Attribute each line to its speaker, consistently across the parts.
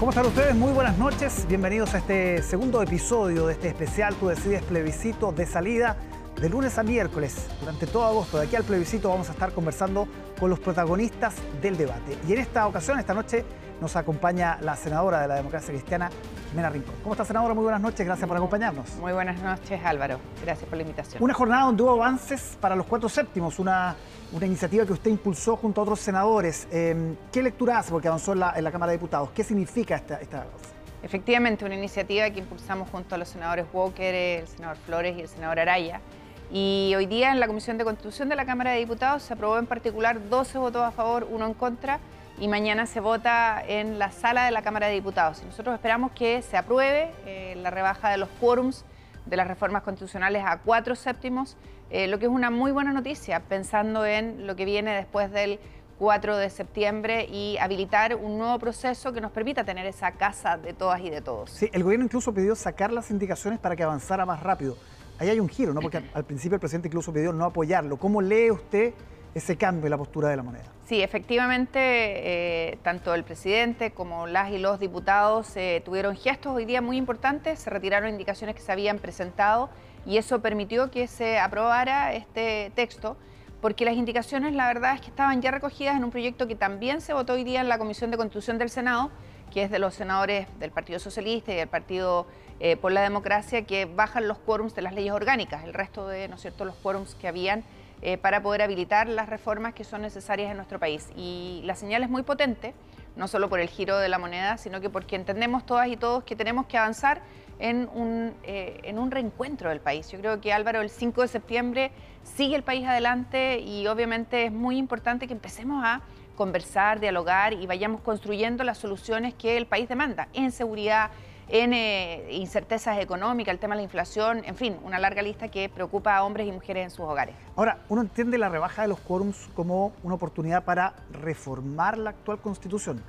Speaker 1: ¿Cómo están ustedes? Muy buenas noches. Bienvenidos a este segundo episodio de este especial Tú decides plebiscito de salida de lunes a miércoles. Durante todo agosto, de aquí al plebiscito, vamos a estar conversando con los protagonistas del debate. Y en esta ocasión, esta noche, nos acompaña la senadora de la democracia cristiana, Jimena Rincón. ¿Cómo está, senadora? Muy buenas noches. Gracias por acompañarnos.
Speaker 2: Muy buenas noches, Álvaro. Gracias por la invitación.
Speaker 1: Una jornada donde hubo avances para los cuatro séptimos, una, una iniciativa que usted impulsó junto a otros senadores. Eh, ¿Qué lectura hace? Porque avanzó en la, en la Cámara de Diputados. ¿Qué significa esta, esta
Speaker 2: Efectivamente, una iniciativa que impulsamos junto a los senadores Walker, el senador Flores y el senador Araya y hoy día en la Comisión de Constitución de la Cámara de Diputados se aprobó en particular 12 votos a favor, uno en contra, y mañana se vota en la sala de la Cámara de Diputados. Y nosotros esperamos que se apruebe eh, la rebaja de los quórums de las reformas constitucionales a cuatro séptimos, eh, lo que es una muy buena noticia, pensando en lo que viene después del 4 de septiembre y habilitar un nuevo proceso que nos permita tener esa casa de todas y de todos.
Speaker 1: Sí, el gobierno incluso pidió sacar las indicaciones para que avanzara más rápido ahí hay un giro, ¿no? Porque al principio el presidente incluso pidió no apoyarlo. ¿Cómo lee usted ese cambio en la postura de la moneda?
Speaker 2: Sí, efectivamente, eh, tanto el presidente como las y los diputados eh, tuvieron gestos hoy día muy importantes, se retiraron indicaciones que se habían presentado y eso permitió que se aprobara este texto, porque las indicaciones, la verdad es que estaban ya recogidas en un proyecto que también se votó hoy día en la Comisión de Constitución del Senado, que es de los senadores del Partido Socialista y del Partido eh, por la Democracia, que bajan los quórums de las leyes orgánicas, el resto de, ¿no cierto?, los quórums que habían eh, para poder habilitar las reformas que son necesarias en nuestro país. Y la señal es muy potente, no solo por el giro de la moneda, sino que porque entendemos todas y todos que tenemos que avanzar en un, eh, en un reencuentro del país. Yo creo que Álvaro, el 5 de septiembre sigue el país adelante y obviamente es muy importante que empecemos a conversar, dialogar y vayamos construyendo las soluciones que el país demanda en seguridad, en eh, incertezas económicas, el tema de la inflación, en fin, una larga lista que preocupa a hombres y mujeres en sus hogares.
Speaker 1: Ahora, uno entiende la rebaja de los quórums como una oportunidad para reformar la actual constitución,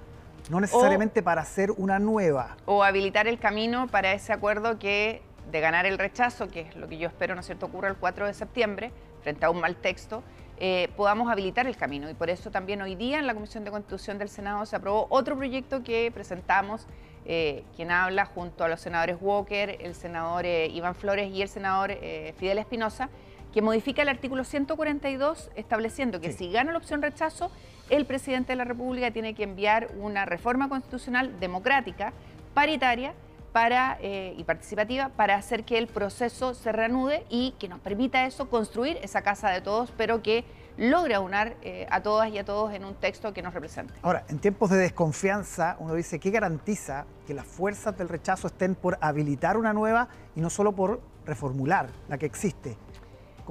Speaker 1: no necesariamente para hacer una nueva.
Speaker 2: O habilitar el camino para ese acuerdo que de ganar el rechazo, que es lo que yo espero, ¿no es cierto?, ocurra el 4 de septiembre, frente a un mal texto, eh, podamos habilitar el camino. Y por eso también hoy día en la Comisión de Constitución del Senado se aprobó otro proyecto que presentamos, eh, quien habla junto a los senadores Walker, el senador eh, Iván Flores y el senador Fidel Espinosa, que modifica el artículo 142 estableciendo que si gana la opción rechazo, el presidente de la República tiene que enviar una reforma constitucional democrática, paritaria, para, eh, y participativa para hacer que el proceso se reanude y que nos permita eso construir esa casa de todos, pero que logre aunar eh, a todas y a todos en un texto que nos represente.
Speaker 1: Ahora, en tiempos de desconfianza, uno dice, ¿qué garantiza que las fuerzas del rechazo estén por habilitar una nueva y no solo por reformular la que existe?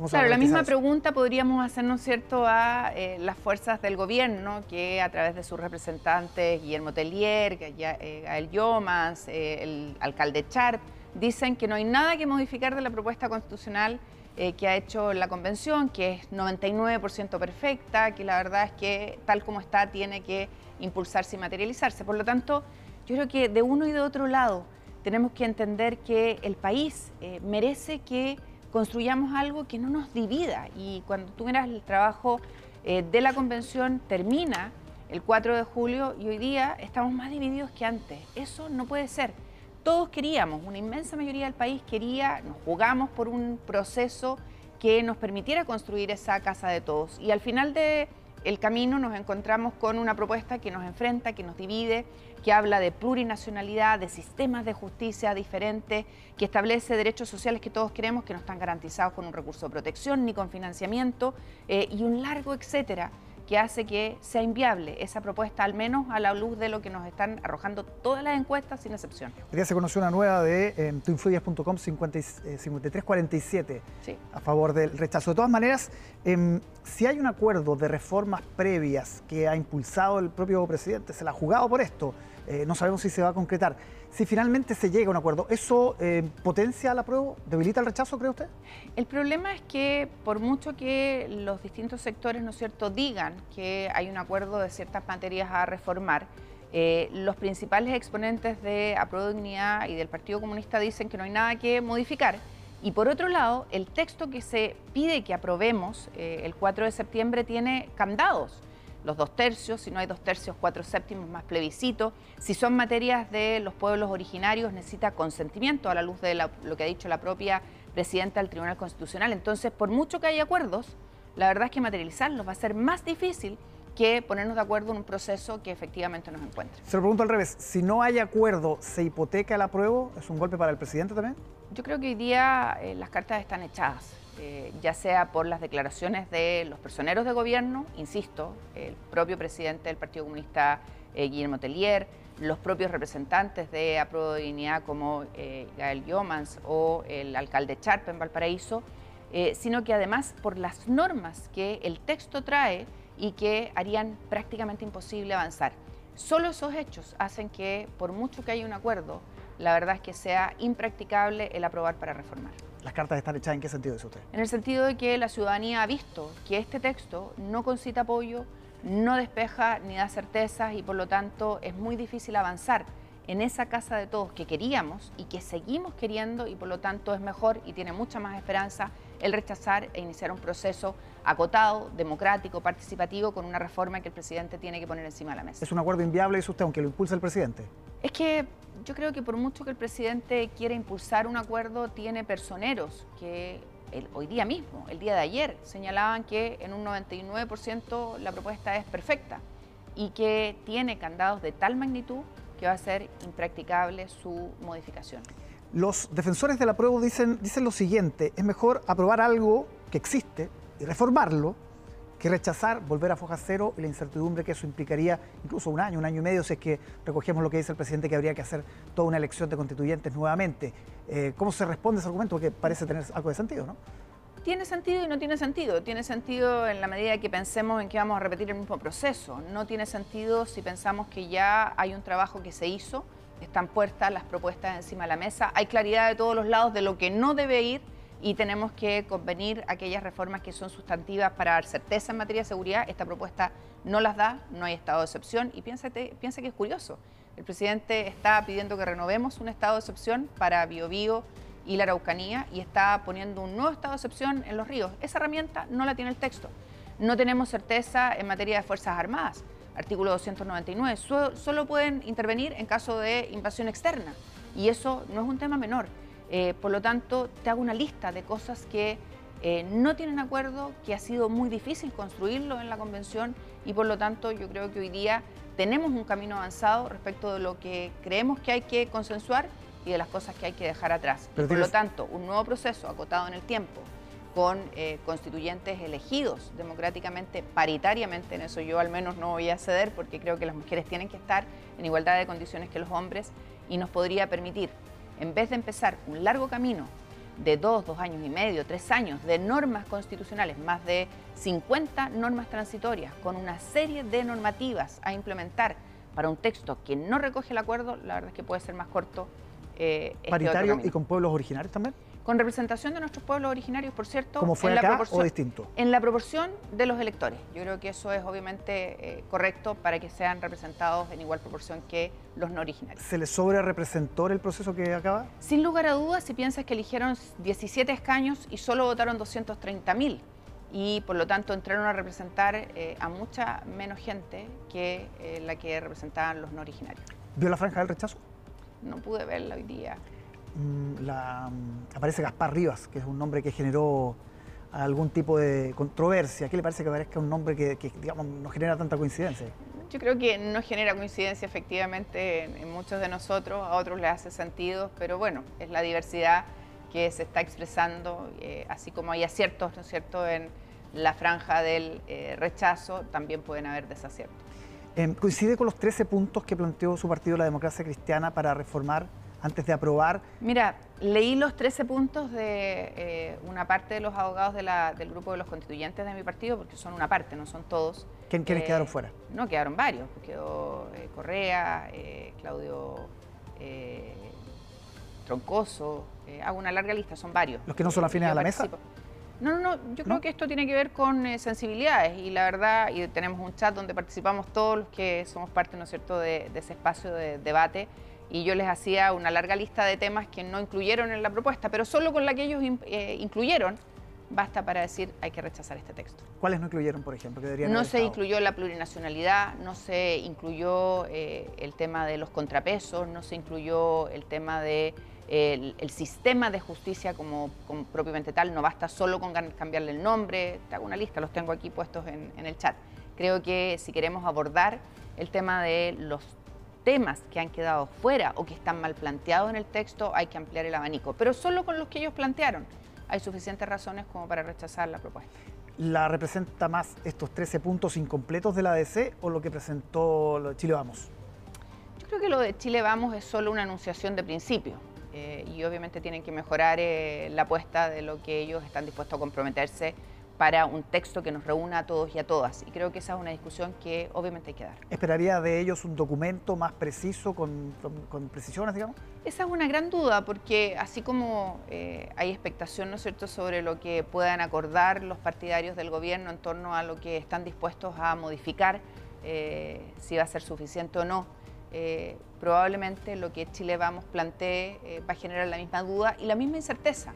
Speaker 2: claro, la misma pregunta podríamos hacernos cierto a eh, las fuerzas del gobierno que a través de sus representantes, Guillermo Tellier, eh, Gael Yomas, eh, el alcalde Chart, dicen que no hay nada que modificar de la propuesta constitucional que ha hecho la convención, que es 99% perfecta, que la verdad es que tal como está tiene que impulsarse y materializarse. Por lo tanto, yo creo que de uno y de otro lado tenemos que entender que el país merece que construyamos algo que no nos divida. Y cuando tú miras el trabajo eh, de la convención, termina el 4 de julio y hoy día estamos más divididos que antes. Eso no puede ser. Todos queríamos, una inmensa mayoría del país quería, nos jugamos por un proceso que nos permitiera construir esa casa de todos. Y al final de el camino nos encontramos con una propuesta que nos enfrenta, que nos divide, que habla de plurinacionalidad, de sistemas de justicia diferentes, que establece derechos sociales que todos queremos que no están garantizados con un recurso de protección ni con financiamiento eh, y un largo etcétera que hace que sea inviable esa propuesta, al menos a la luz de lo que nos están arrojando todas las encuestas, sin excepción.
Speaker 1: Hoy día se conoció una nueva de eh, tuinfluyas.com 5347 a favor del rechazo. De todas maneras, em, si hay un acuerdo de reformas previas que ha impulsado el propio presidente, se la ha jugado por esto, eh, no sabemos si se va a concretar. Si finalmente se llega a un acuerdo, ¿eso eh, potencia la prueba? ¿Debilita el rechazo, cree usted?
Speaker 2: El problema es que por mucho que los distintos sectores, ¿no es cierto?, digan que hay un acuerdo de ciertas materias a reformar, eh, los principales exponentes de Apruebo Dignidad y del Partido Comunista dicen que no hay nada que modificar. Y por otro lado, el texto que se pide que aprobemos el 4 de septiembre tiene candados los dos tercios, si no hay dos tercios, cuatro séptimos más plebiscito. Si son materias de los pueblos originarios, necesita consentimiento a la luz de lo que ha dicho la propia presidenta del Tribunal Constitucional. Entonces, por mucho que haya acuerdos, la verdad es que materializarlos va a ser más difícil que ponernos de acuerdo en un proceso que efectivamente nos encuentre.
Speaker 1: Se lo pregunto al revés, si no hay acuerdo, ¿se hipoteca el apruebo? ¿Es un golpe para el presidente también?
Speaker 2: Yo creo que hoy día eh, las cartas están echadas. Eh, ya sea por las declaraciones de los personeros de gobierno, insisto, el propio presidente del Partido Comunista, eh, Guillermo Tellier, los propios representantes de Apruebo de Dignidad como Gael Yomans o el alcalde Charpe en Valparaíso, sino que además por las normas que el texto trae y que harían prácticamente imposible avanzar. Solo esos hechos hacen que, por mucho que haya un acuerdo, la verdad es que sea impracticable el aprobar para reformar.
Speaker 1: ¿Las cartas están hechas en qué sentido dice usted?
Speaker 2: En el sentido de que la ciudadanía ha visto que este texto no concita apoyo, no despeja ni da certezas y por lo tanto es muy difícil avanzar en esa casa de todos que queríamos y que seguimos queriendo y por lo tanto es mejor y tiene mucha más esperanza el rechazar e iniciar un proceso acotado, democrático, participativo con una reforma que el presidente tiene que poner encima de la mesa.
Speaker 1: ¿Es un acuerdo inviable, dice usted, aunque lo impulse el presidente?
Speaker 2: Es que yo creo que por mucho que el presidente quiera impulsar un acuerdo, tiene personeros que hoy día mismo, el día de ayer, señalaban que en un 99% la propuesta es perfecta y que tiene candados de tal magnitud que va a ser impracticable su modificación.
Speaker 1: Los defensores del apruebo dicen, dicen lo siguiente, es mejor aprobar algo que existe y reformarlo que rechazar, volver a foja cero y la incertidumbre que eso implicaría incluso un año, un año y medio, si es que recogemos lo que dice el presidente que habría que hacer toda una elección de constituyentes nuevamente. Eh, ¿Cómo se responde ese argumento? Porque parece tener algo de sentido, ¿no?
Speaker 2: Tiene sentido y no tiene sentido. Tiene sentido en la medida que pensemos en que vamos a repetir el mismo proceso. No tiene sentido si pensamos que ya hay un trabajo que se hizo, están puestas las propuestas encima de la mesa, hay claridad de todos los lados de lo que no debe ir y tenemos que convenir aquellas reformas que son sustantivas para dar certeza en materia de seguridad. Esta propuesta no las da, no hay estado de excepción y piénsate, piensa que es curioso. El presidente está pidiendo que renovemos un estado de excepción para Biobío y la Araucanía y está poniendo un nuevo estado de excepción en los ríos. Esa herramienta no la tiene el texto. No tenemos certeza en materia de Fuerzas Armadas. Artículo 299. solo pueden intervenir en caso de invasión externa. Y eso no es un tema menor. Eh, por lo tanto, te hago una lista de cosas que eh, no tienen acuerdo, que ha sido muy difícil construirlo en la convención y por lo tanto yo creo que hoy día tenemos un camino avanzado respecto de lo que creemos que hay que consensuar y de las cosas que hay que dejar atrás. por lo tanto, un nuevo proceso acotado en el tiempo con eh, constituyentes elegidos democráticamente, paritariamente, en eso yo al menos no voy a ceder porque creo que las mujeres tienen que estar en igualdad de condiciones que los hombres y nos podría permitir en vez de empezar un largo camino de dos, dos años y medio, tres años de normas constitucionales, más de 50 normas transitorias, con una serie de normativas a implementar para un texto que no recoge el acuerdo, la verdad es que puede ser más corto.
Speaker 1: Eh, este ¿Paritario y con pueblos originarios también?
Speaker 2: Con representación de nuestros pueblos originarios, por cierto.
Speaker 1: ¿Como fue en acá o distinto?
Speaker 2: En la proporción de los electores. Yo creo que eso es obviamente eh, correcto para que sean representados en igual proporción que los no originarios.
Speaker 1: ¿Se les sobre representó el proceso que acaba?
Speaker 2: Sin lugar a dudas, si piensas que eligieron 17 escaños y solo votaron 230 mil y por lo tanto entraron a representar eh, a mucha menos gente que eh, la que representaban los no originarios.
Speaker 1: ¿Vio la franja del rechazo?
Speaker 2: No pude verla hoy día.
Speaker 1: Mm, la, mm, aparece Gaspar Rivas, que es un nombre que generó algún tipo de controversia. ¿Qué le parece que aparezca un nombre que, digamos, no genera tanta coincidencia?
Speaker 2: Yo creo que no genera coincidencia efectivamente en, muchos de nosotros, a otros les hace sentido, pero bueno, es la diversidad que se está expresando, eh, así como hay aciertos, ¿no es cierto?, en la franja del eh, rechazo, también pueden haber desaciertos.
Speaker 1: Em, ¿Coincide con los 13 puntos que planteó su partido, la democracia cristiana, para reformar antes de aprobar?
Speaker 2: Mira, leí los 13 puntos de eh, una parte de los abogados del grupo de los constituyentes de mi partido, porque son una parte, no son todos.
Speaker 1: ¿Quiénes eh, quedaron fuera?
Speaker 2: No, quedaron varios. Quedó eh, Correa, Claudio Troncoso, hago una larga lista, son varios.
Speaker 1: ¿Los que no son afines a la mesa?
Speaker 2: No, no, no, yo creo que esto tiene que ver con sensibilidades y la verdad, y tenemos un chat donde participamos todos los que somos parte, ¿no es cierto?, de ese espacio de debate y yo les hacía una larga lista de temas que no incluyeron en la propuesta, pero solo con la que ellos eh, incluyeron basta para decir hay que rechazar este texto.
Speaker 1: ¿Cuáles no incluyeron, por ejemplo?
Speaker 2: no se incluyó la plurinacionalidad, no se incluyó eh, el tema de los contrapesos, no se incluyó el tema de el, sistema de justicia como, propiamente tal, no basta solo con cambiarle el nombre, te hago una lista, los tengo aquí puestos en, en el chat. Creo que si queremos abordar el tema de los temas que han quedado fuera o que están mal planteados en el texto, hay que ampliar el abanico, pero solo con los que ellos plantearon. Hay suficientes razones como para rechazar la propuesta.
Speaker 1: ¿La representa más estos 13 puntos incompletos de la ADC o lo que presentó Chile Vamos?
Speaker 2: Yo creo que lo de Chile Vamos es solo una anunciación de principio eh, y obviamente tienen que mejorar eh, la apuesta de lo que ellos están dispuestos a comprometerse para un texto que nos reúna a todos y a todas. Y creo que esa es una discusión que obviamente hay que dar.
Speaker 1: ¿Esperaría de ellos un documento más preciso, con, precisiones, digamos?
Speaker 2: Esa es una gran duda, porque así como eh, hay expectación, ¿no es cierto?, sobre lo que puedan acordar los partidarios del gobierno en torno a lo que están dispuestos a modificar, eh, si va a ser suficiente o no. Eh, probablemente lo que Chile Vamos plantee va a generar la misma duda y la misma incerteza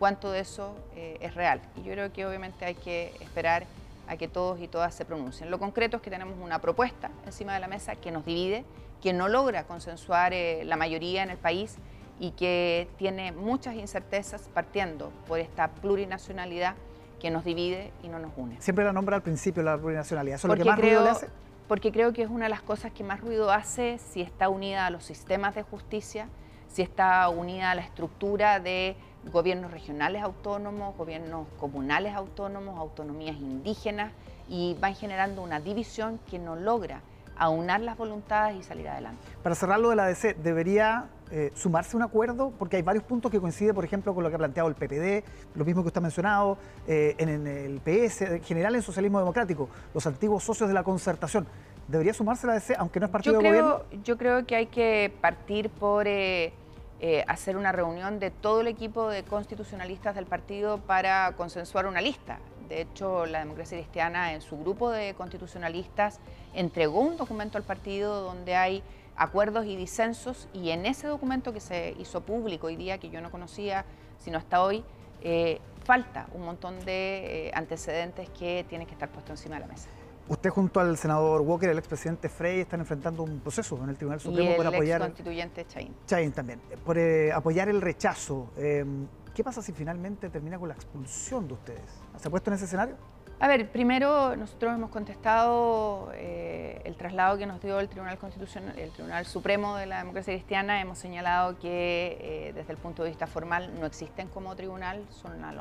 Speaker 2: cuánto de eso eh, es real. Y yo creo que obviamente hay que esperar a que todos y todas se pronuncien. Lo concreto es que tenemos una propuesta encima de la mesa que nos divide, que no logra consensuar eh, la mayoría en el país y que tiene muchas incertezas partiendo por esta plurinacionalidad que nos divide y no nos une.
Speaker 1: Siempre la nombra al principio la plurinacionalidad. ¿Eso es lo que más ruido le hace?
Speaker 2: Porque creo que es una de las cosas que más ruido hace si está unida a los sistemas de justicia, si está unida a la estructura de gobiernos regionales autónomos, gobiernos comunales autónomos, autonomías indígenas, y van generando una división que no logra aunar las voluntades y salir adelante.
Speaker 1: Para cerrar lo de la ADC, ¿debería eh, sumarse un acuerdo? Porque hay varios puntos que coinciden, por ejemplo, con lo que ha planteado el PPD, lo mismo que usted ha mencionado, eh, en, el PS, en general en socialismo democrático, los antiguos socios de la concertación. ¿Debería sumarse la ADC, aunque no es partido
Speaker 2: de
Speaker 1: gobierno?
Speaker 2: Yo creo que hay que partir por... Eh, eh, hacer una reunión de todo el equipo de constitucionalistas del partido para consensuar una lista. De hecho, la democracia cristiana en su grupo de constitucionalistas entregó un documento al partido donde hay acuerdos y disensos y en ese documento que se hizo público hoy día, que yo no conocía sino hasta hoy, eh, falta un montón de eh, antecedentes que tienen que estar puestos encima de la mesa.
Speaker 1: Usted junto al senador Walker, el expresidente Frey, están enfrentando un proceso en el Tribunal Supremo
Speaker 2: por
Speaker 1: apoyar...
Speaker 2: el constituyente Chain.
Speaker 1: Chain también, por eh, apoyar el rechazo. Em, ¿Qué pasa si finalmente termina con la expulsión de ustedes? ¿Se ha puesto en ese escenario?
Speaker 2: A ver, primero nosotros hemos contestado eh, el traslado que nos dio el Tribunal Constitucional, el Tribunal Supremo de la Democracia Cristiana. Hemos señalado que eh, desde el punto de vista formal no existen como tribunal, son a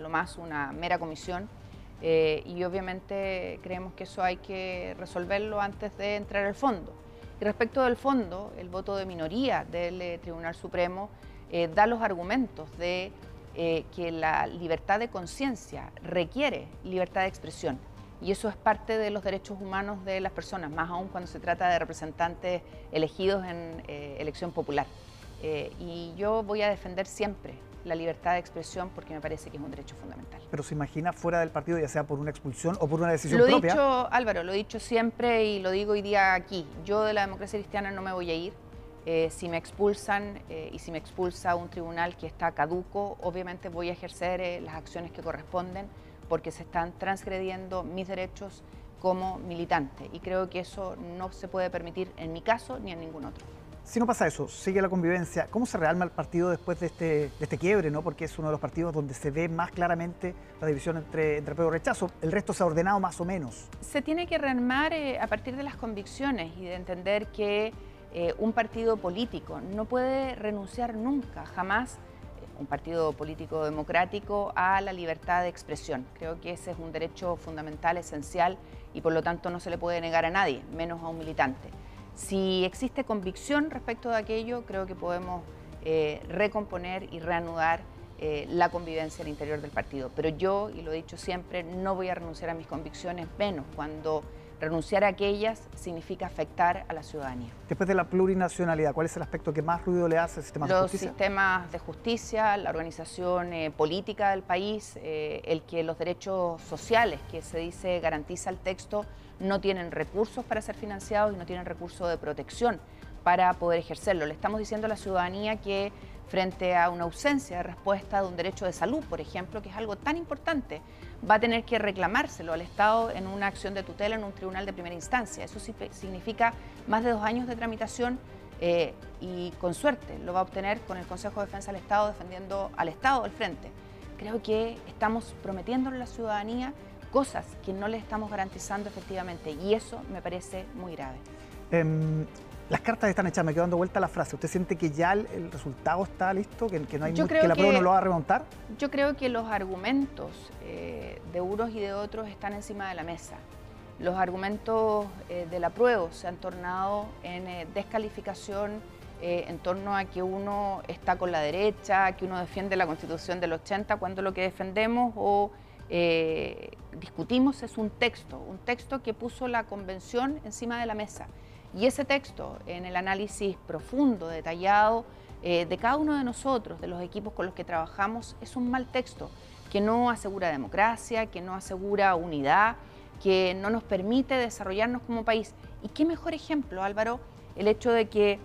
Speaker 2: lo más una mera comisión eh, y obviamente creemos que eso hay que resolverlo antes de entrar al fondo. Y respecto del fondo, el voto de minoría del eh, Tribunal Supremo eh, da los argumentos de que la libertad de conciencia requiere libertad de expresión. Y eso es parte de los derechos humanos de las personas, más aún cuando se trata de representantes elegidos en elección popular. y yo voy a defender siempre la libertad de expresión porque me parece que es un derecho fundamental.
Speaker 1: Pero se imagina fuera del partido, ya sea por una expulsión o por una decisión
Speaker 2: lo
Speaker 1: propia.
Speaker 2: Lo he dicho, Álvaro, lo he dicho siempre y lo digo hoy día aquí. Yo de la democracia cristiana no me voy a ir. Eh, si me expulsan eh, y si me expulsa un tribunal que está caduco, obviamente voy a ejercer eh, las acciones que corresponden porque se están transgrediendo mis derechos como militante y creo que eso no se puede permitir en mi caso ni en ningún otro.
Speaker 1: Si no pasa eso, sigue la convivencia, ¿cómo se realma el partido después de este, este quiebre? ¿no? Porque es uno de los partidos donde se ve más claramente la división entre, entre y rechazo. El resto se ha ordenado más o menos.
Speaker 2: Se tiene que rearmar eh, a partir de las convicciones y de entender que eh, un partido político no puede renunciar nunca, jamás, eh, un partido político democrático, a la libertad de expresión. Creo que ese es un derecho fundamental, esencial y por lo tanto no se le puede negar a nadie, menos a un militante. Si existe convicción respecto de aquello, creo que podemos eh, recomponer y reanudar eh, la convivencia al interior del partido. Pero yo, y lo he dicho siempre, no voy a renunciar a mis convicciones, menos cuando renunciar a aquellas significa afectar a la ciudadanía.
Speaker 1: Después de la plurinacionalidad, ¿cuál es el aspecto que más ruido le hace al sistema
Speaker 2: de
Speaker 1: justicia?
Speaker 2: Los sistemas de justicia, la organización eh, política del país, el que los derechos sociales que se dice garantiza el texto no tienen recursos para ser financiados y no tienen recursos de protección para poder ejercerlo. Le estamos diciendo a la ciudadanía que frente a una ausencia de respuesta de un derecho de salud, por ejemplo, que es algo tan importante, va a tener que reclamárselo al Estado en una acción de tutela en un tribunal de primera instancia. Eso significa más de dos años de tramitación eh, y con suerte lo va a obtener con el Consejo de Defensa del Estado defendiendo al Estado al frente. Creo que estamos prometiendo a la ciudadanía cosas que no le estamos garantizando efectivamente y eso me parece muy grave.
Speaker 1: Em, las cartas están hechas, me quedo dando vuelta la frase. ¿Usted siente que ya el, resultado está listo, que, no hay que la prueba no lo va a remontar?
Speaker 2: Yo creo que los argumentos eh, de unos y de otros están encima de la mesa. Los argumentos eh, de la prueba se han tornado en eh, descalificación en torno a que uno está con la derecha, que uno defiende la constitución del 80, cuando lo que defendemos o discutimos es un texto, un texto que puso la convención encima de la mesa y ese texto, en el análisis profundo, detallado eh, de cada uno de nosotros, de los equipos con los que trabajamos, es un mal texto que no asegura democracia, que no asegura unidad, que no nos permite desarrollarnos como país. Y qué mejor ejemplo, Álvaro, el hecho de que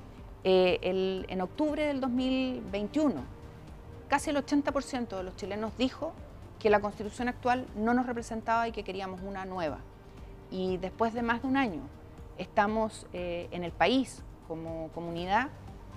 Speaker 2: eh, en octubre del 2021 casi el 80% de los chilenos dijo que la constitución actual no nos representaba y que queríamos una nueva. Y después de más de un año estamos eh, en el país como comunidad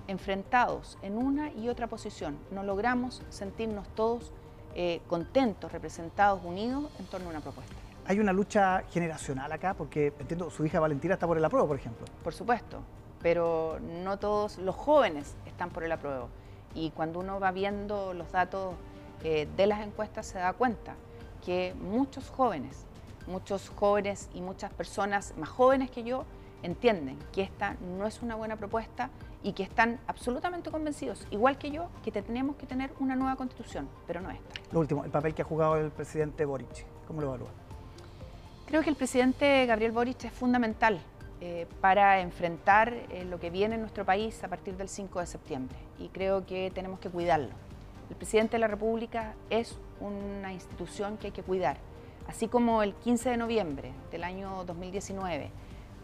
Speaker 2: enfrentados en una y otra posición. No logramos sentirnos todos eh, contentos, representados, unidos en torno a una propuesta.
Speaker 1: ¿Hay una lucha generacional acá? Porque entiendo, su hija Valentina está por el apruebo, por ejemplo.
Speaker 2: Por supuesto, pero no todos los jóvenes están por el apruebo. Y cuando uno va viendo los datos eh, de las encuestas se da cuenta que muchos jóvenes muchos jóvenes y muchas personas más jóvenes que yo entienden que esta no es una buena propuesta y que están absolutamente convencidos, igual que yo, que tenemos que tener una nueva constitución, pero no esta.
Speaker 1: Lo último, el papel que ha jugado el presidente Boric, ¿cómo lo evalúa?
Speaker 2: Creo que el presidente Gabriel Boric es fundamental eh, para enfrentar eh, lo que viene en nuestro país a partir del 5 de septiembre y creo que tenemos que cuidarlo. El presidente de la República es una institución que hay que cuidar así como el 15 de noviembre del año 2019,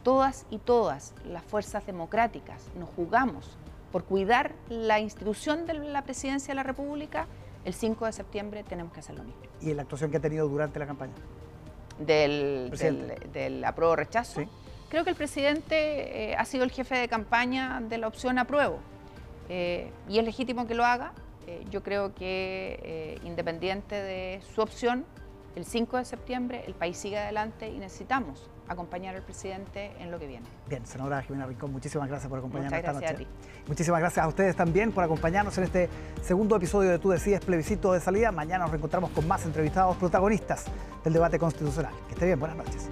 Speaker 2: todas y todas las fuerzas democráticas nos jugamos por cuidar la institución de la presidencia de la República, el 5 de septiembre tenemos que hacer lo mismo.
Speaker 1: ¿Y la actuación que ha tenido durante la campaña?
Speaker 2: Del, del, apruebo rechazo. Creo que el presidente eh, ha sido el jefe de campaña de la opción apruebo eh, y es legítimo que lo haga. Eh, yo creo que independiente de su opción, el 5 de septiembre el país sigue adelante y necesitamos acompañar al presidente en lo que viene.
Speaker 1: Bien, senadora Jimena Rincón, muchísimas gracias por acompañarnos
Speaker 2: esta noche. A ti.
Speaker 1: Muchísimas gracias a ustedes también por acompañarnos en este segundo episodio de Tú Decides Plebiscito de Salida. Mañana nos reencontramos con más entrevistados protagonistas del debate constitucional. Que esté bien, buenas noches.